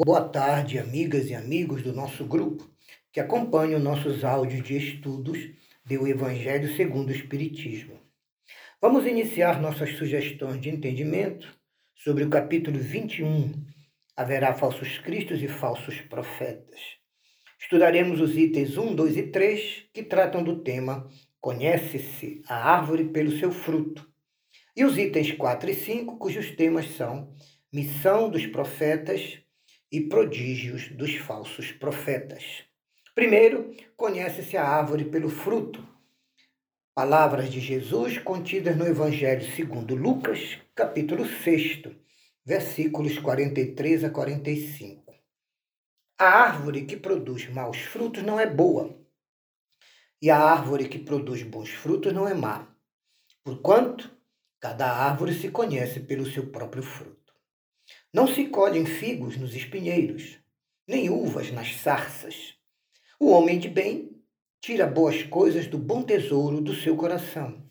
Boa tarde, amigas e amigos do nosso grupo que acompanham nossos áudios de estudos do Evangelho segundo o Espiritismo. Vamos iniciar nossas sugestões de entendimento sobre o capítulo 21. Haverá falsos cristos e falsos profetas. Estudaremos os itens 1, 2 e 3, que tratam do tema Conhece-se a árvore pelo seu fruto. E os itens 4 e 5, cujos temas são Missão dos profetas e prodígios dos falsos profetas. Primeiro, conhece-se a árvore pelo fruto. Palavras de Jesus contidas no Evangelho segundo Lucas, capítulo 6, versículos 43 a 45. A árvore que produz maus frutos não é boa, e a árvore que produz bons frutos não é má. Porquanto, cada árvore se conhece pelo seu próprio fruto. Não se colhem figos nos espinheiros, nem uvas nas sarças. O homem de bem tira boas coisas do bom tesouro do seu coração,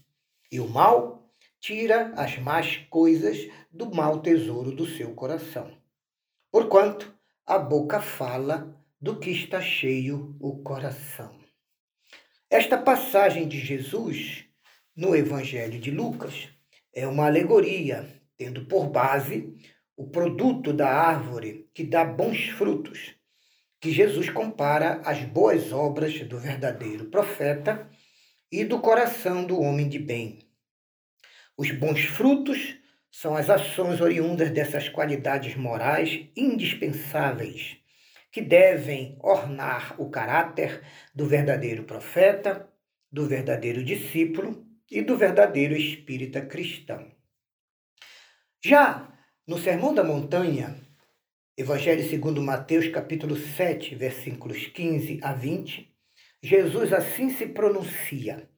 e o mal tira as más coisas do mau tesouro do seu coração. Porquanto a boca fala do que está cheio o coração. Esta passagem de Jesus no Evangelho de Lucas é uma alegoria, tendo por base o produto da árvore que dá bons frutos, que Jesus compara às boas obras do verdadeiro profeta e do coração do homem de bem. Os bons frutos são as ações oriundas dessas qualidades morais indispensáveis que devem ornar o caráter do verdadeiro profeta, do verdadeiro discípulo e do verdadeiro espírita cristão. Já no Sermão da Montanha, Evangelho segundo Mateus, capítulo 7, versículos 15 a 20, Jesus assim se pronuncia: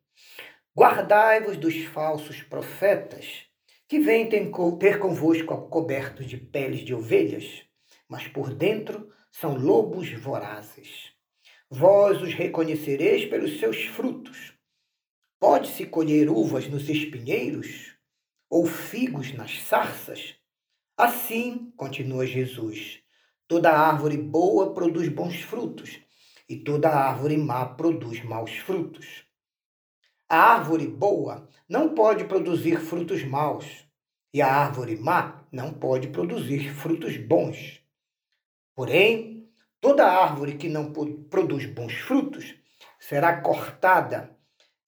Guardai-vos dos falsos profetas, que vêm ter convosco cobertos de peles de ovelhas, mas por dentro são lobos vorazes. Vós os reconhecereis pelos seus frutos. Pode-se colher uvas nos espinheiros ou figos nas sarças? Assim, continua Jesus, toda árvore boa produz bons frutos, e toda árvore má produz maus frutos. A árvore boa não pode produzir frutos maus, e a árvore má não pode produzir frutos bons. Porém, toda árvore que não produz bons frutos será cortada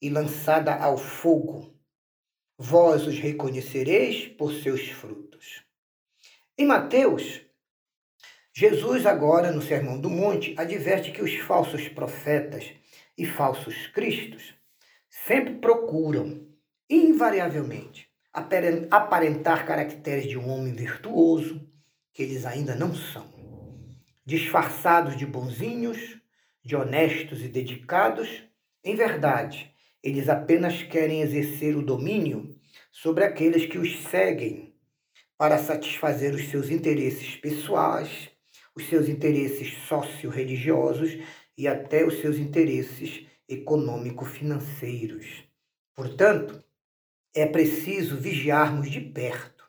e lançada ao fogo. Vós os reconhecereis por seus frutos. Em Mateus, Jesus, agora no Sermão do Monte, adverte que os falsos profetas e falsos cristos sempre procuram, invariavelmente, aparentar caracteres de um homem virtuoso, que eles ainda não são. Disfarçados de bonzinhos, de honestos e dedicados, em verdade, eles apenas querem exercer o domínio sobre aqueles que os seguem para satisfazer os seus interesses pessoais, os seus interesses socio-religiosos e até os seus interesses econômico-financeiros. Portanto, é preciso vigiarmos de perto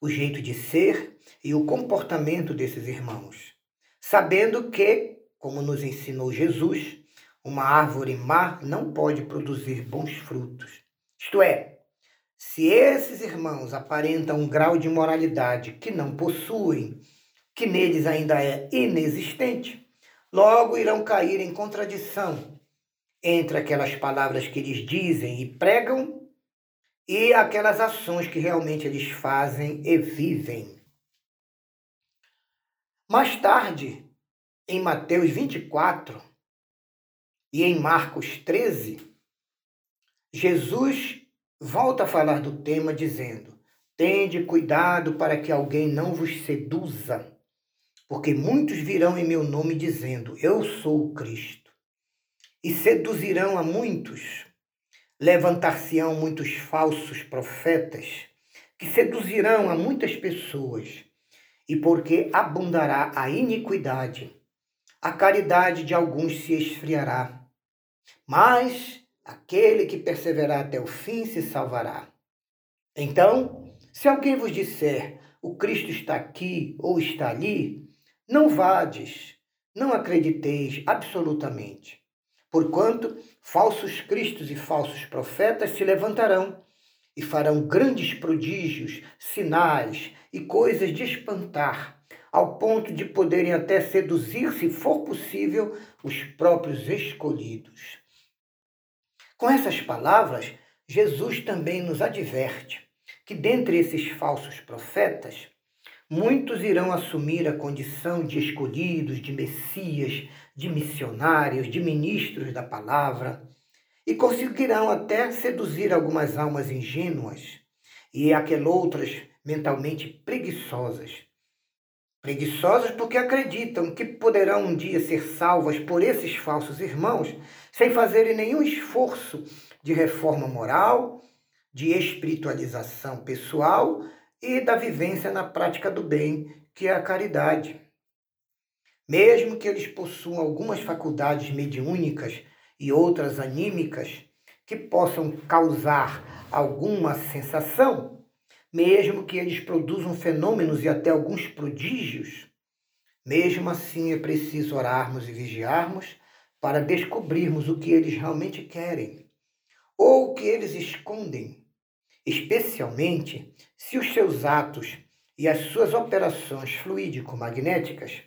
o jeito de ser e o comportamento desses irmãos, sabendo que, como nos ensinou Jesus, uma árvore má não pode produzir bons frutos. Isto é, se esses irmãos aparentam um grau de moralidade que não possuem, que neles ainda é inexistente, logo irão cair em contradição entre aquelas palavras que eles dizem e pregam e aquelas ações que realmente eles fazem e vivem. Mais tarde, em Mateus 24 e em Marcos 13, Jesus volta a falar do tema dizendo: Tende cuidado para que alguém não vos seduza, porque muitos virão em meu nome dizendo: Eu sou o Cristo, e seduzirão a muitos. Levantar-se-ão muitos falsos profetas, que seduzirão a muitas pessoas, e porque abundará a iniquidade, a caridade de alguns se esfriará. Mas Aquele que perseverar até o fim se salvará. Então, se alguém vos disser o Cristo está aqui ou está ali, não vades, não acrediteis absolutamente. Porquanto falsos cristos e falsos profetas se levantarão e farão grandes prodígios, sinais e coisas de espantar, ao ponto de poderem até seduzir, se for possível, os próprios escolhidos. Com essas palavras, Jesus também nos adverte que dentre esses falsos profetas, muitos irão assumir a condição de escolhidos, de messias, de missionários, de ministros da palavra, e conseguirão até seduzir algumas almas ingênuas e aquelas mentalmente preguiçosas. Preguiçosas porque acreditam que poderão um dia ser salvas por esses falsos irmãos sem fazerem nenhum esforço de reforma moral, de espiritualização pessoal e da vivência na prática do bem, que é a caridade. Mesmo que eles possuam algumas faculdades mediúnicas e outras anímicas que possam causar alguma sensação, mesmo que eles produzam fenômenos e até alguns prodígios, mesmo assim é preciso orarmos e vigiarmos para descobrirmos o que eles realmente querem ou o que eles escondem, especialmente se os seus atos e as suas operações fluídico-magnéticas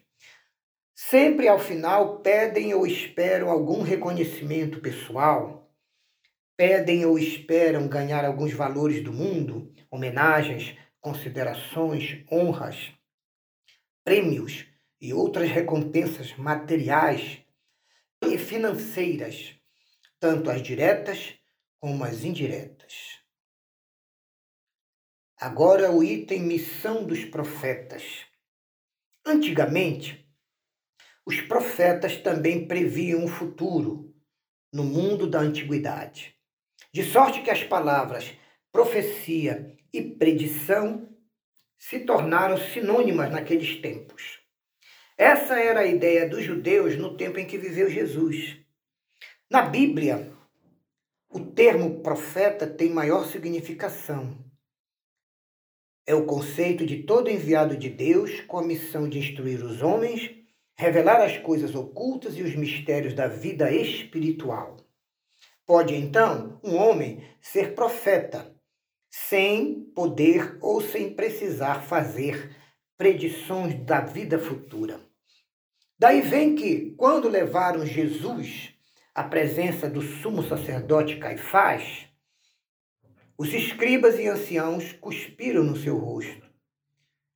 sempre ao final pedem ou esperam algum reconhecimento pessoal, pedem ou esperam ganhar alguns valores do mundo, homenagens, considerações, honras, prêmios e outras recompensas materiais e financeiras, tanto as diretas como as indiretas. Agora o item missão dos profetas. Antigamente, os profetas também previam o futuro no mundo da antiguidade. De sorte que as palavras profecia e predição se tornaram sinônimas naqueles tempos. Essa era a ideia dos judeus no tempo em que viveu Jesus. Na Bíblia, o termo profeta tem maior significação. É o conceito de todo enviado de Deus com a missão de instruir os homens, revelar as coisas ocultas e os mistérios da vida espiritual. Pode então um homem ser profeta sem poder ou sem precisar fazer predições da vida futura. Daí vem que, quando levaram Jesus à presença do sumo sacerdote Caifás, os escribas e anciãos cuspiram no seu rosto,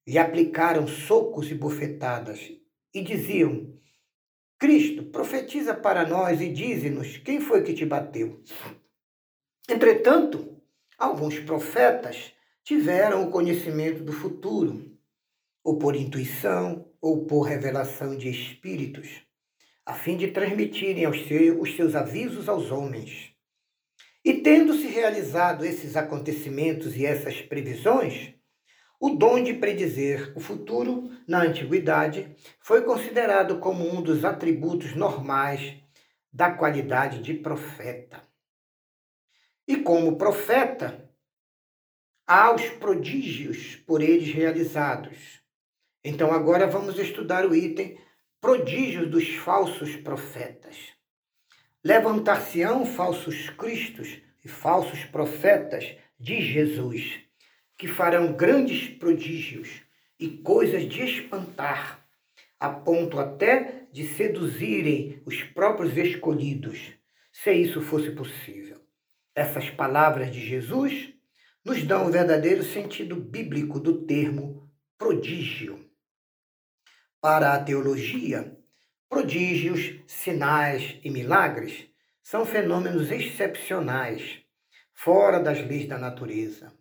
lhe aplicaram socos e bofetadas e diziam: Cristo, profetiza para nós e dize-nos quem foi que te bateu. Entretanto, alguns profetas tiveram o conhecimento do futuro ou por intuição, ou por revelação de espíritos, a fim de transmitirem aos seus, os seus avisos aos homens. E tendo-se realizado esses acontecimentos e essas previsões, o dom de predizer o futuro na antiguidade foi considerado como um dos atributos normais da qualidade de profeta. E como profeta, há os prodígios por eles realizados, então agora vamos estudar o item prodígios dos falsos profetas. Levantar-se-ão falsos cristos e falsos profetas de Jesus, que farão grandes prodígios e coisas de espantar, a ponto até de seduzirem os próprios escolhidos, se isso fosse possível. Essas palavras de Jesus nos dão o verdadeiro sentido bíblico do termo prodígio. Para a teologia, prodígios, sinais e milagres são fenômenos excepcionais, fora das leis da natureza.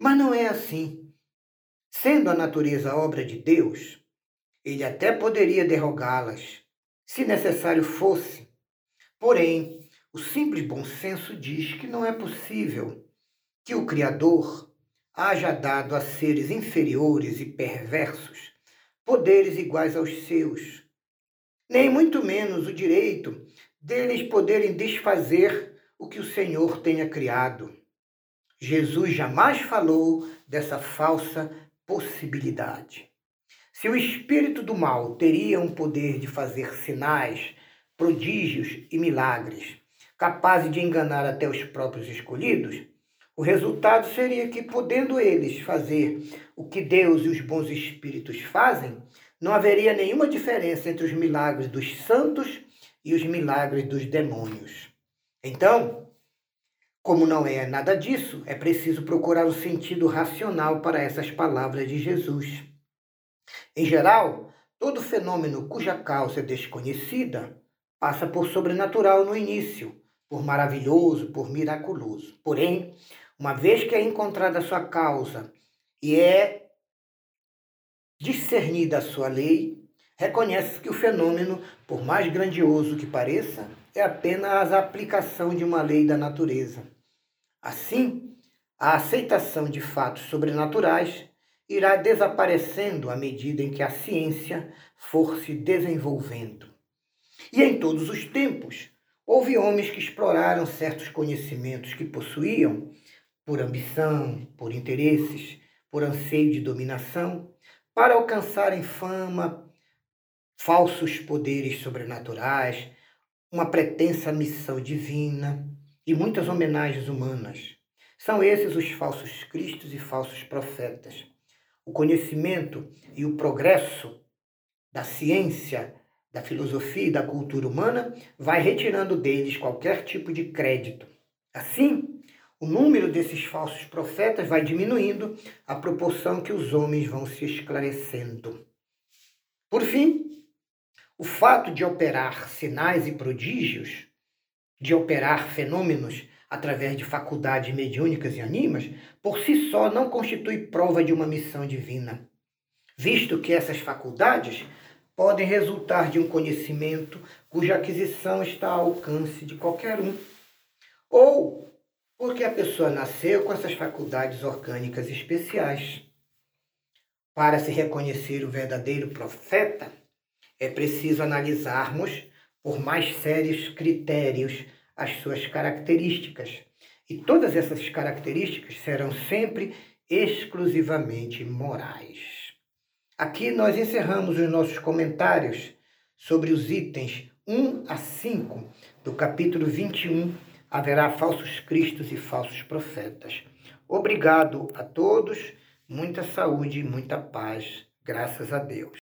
Mas não é assim. Sendo a natureza obra de Deus, ele até poderia derrogá-las, se necessário fosse. Porém, o simples bom senso diz que não é possível que o Criador haja dado a seres inferiores e perversos poderes iguais aos seus, nem muito menos o direito deles poderem desfazer o que o Senhor tenha criado. Jesus jamais falou dessa falsa possibilidade. Se o espírito do mal teria um poder de fazer sinais, prodígios e milagres, capazes de enganar até os próprios escolhidos, o resultado seria que, podendo eles fazer o que Deus e os bons espíritos fazem, não haveria nenhuma diferença entre os milagres dos santos e os milagres dos demônios. Então, como não é nada disso, é preciso procurar o sentido racional para essas palavras de Jesus. Em geral, todo fenômeno cuja causa é desconhecida passa por sobrenatural no início, por maravilhoso, por miraculoso. Porém, uma vez que é encontrada a sua causa e é discernida a sua lei, reconhece que o fenômeno, por mais grandioso que pareça, é apenas a aplicação de uma lei da natureza. Assim, a aceitação de fatos sobrenaturais irá desaparecendo à medida em que a ciência for se desenvolvendo. E em todos os tempos, houve homens que exploraram certos conhecimentos que possuíam, por ambição, por interesses, por anseio de dominação, para alcançarem fama, falsos poderes sobrenaturais, uma pretensa missão divina e muitas homenagens humanas. São esses os falsos cristos e falsos profetas. O conhecimento e o progresso da ciência, da filosofia e da cultura humana vai retirando deles qualquer tipo de crédito. Assim, o número desses falsos profetas vai diminuindo à proporção que os homens vão se esclarecendo. Por fim, o fato de operar sinais e prodígios, de operar fenômenos através de faculdades mediúnicas e animas, por si só não constitui prova de uma missão divina, visto que essas faculdades podem resultar de um conhecimento cuja aquisição está ao alcance de qualquer um, ou porque a pessoa nasceu com essas faculdades orgânicas especiais. Para se reconhecer o verdadeiro profeta, é preciso analisarmos por mais sérios critérios as suas características. E todas essas características serão sempre exclusivamente morais. Aqui nós encerramos os nossos comentários sobre os itens 1 a 5 do capítulo 21. Haverá falsos cristos e falsos profetas. Obrigado a todos, muita saúde e muita paz, graças a Deus.